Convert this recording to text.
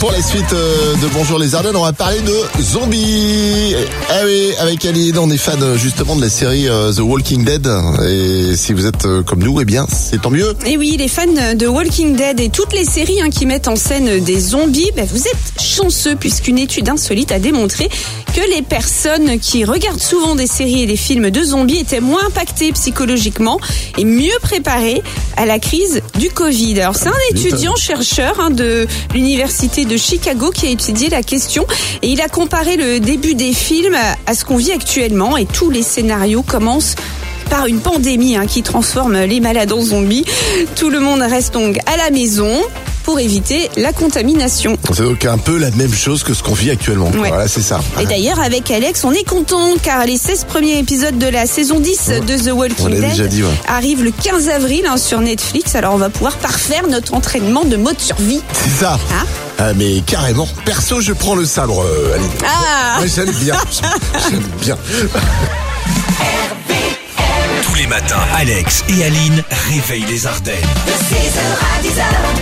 Pour la suite euh, de Bonjour les Ardennes, on va parler de zombies. Ah oui, avec Aline, on est fan euh, justement de la série euh, The Walking Dead. Et si vous êtes comme nous, eh bien, c'est tant mieux. Et oui, les fans de Walking Dead et toutes les séries hein, qui mettent en scène des zombies, ben, vous êtes chanceux puisqu'une étude insolite a démontré que les personnes qui regardent souvent des séries et des films de zombies étaient moins impactées psychologiquement et mieux préparées à la crise du Covid. Alors c'est un étudiant chercheur hein, de l'université de Chicago qui a étudié la question et il a comparé le début des films à ce qu'on vit actuellement et tous les scénarios commencent par une pandémie hein, qui transforme les malades en zombies. Tout le monde reste donc à la maison pour éviter la contamination. C'est donc un peu la même chose que ce qu'on vit actuellement. Ouais. Voilà, c'est ça. Et d'ailleurs, avec Alex, on est content car les 16 premiers épisodes de la saison 10 de The Walking Dead déjà dit, ouais. arrivent le 15 avril hein, sur Netflix. Alors, on va pouvoir parfaire notre entraînement de mode survie. C'est ça. Hein Ah, mais carrément. Perso, je prends le sabre, euh, Aline. Ah Ouais, j'aime bien. J'aime bien. Tous les matins, Alex et Aline réveillent les Ardennes. De 6h à 10h, bonjour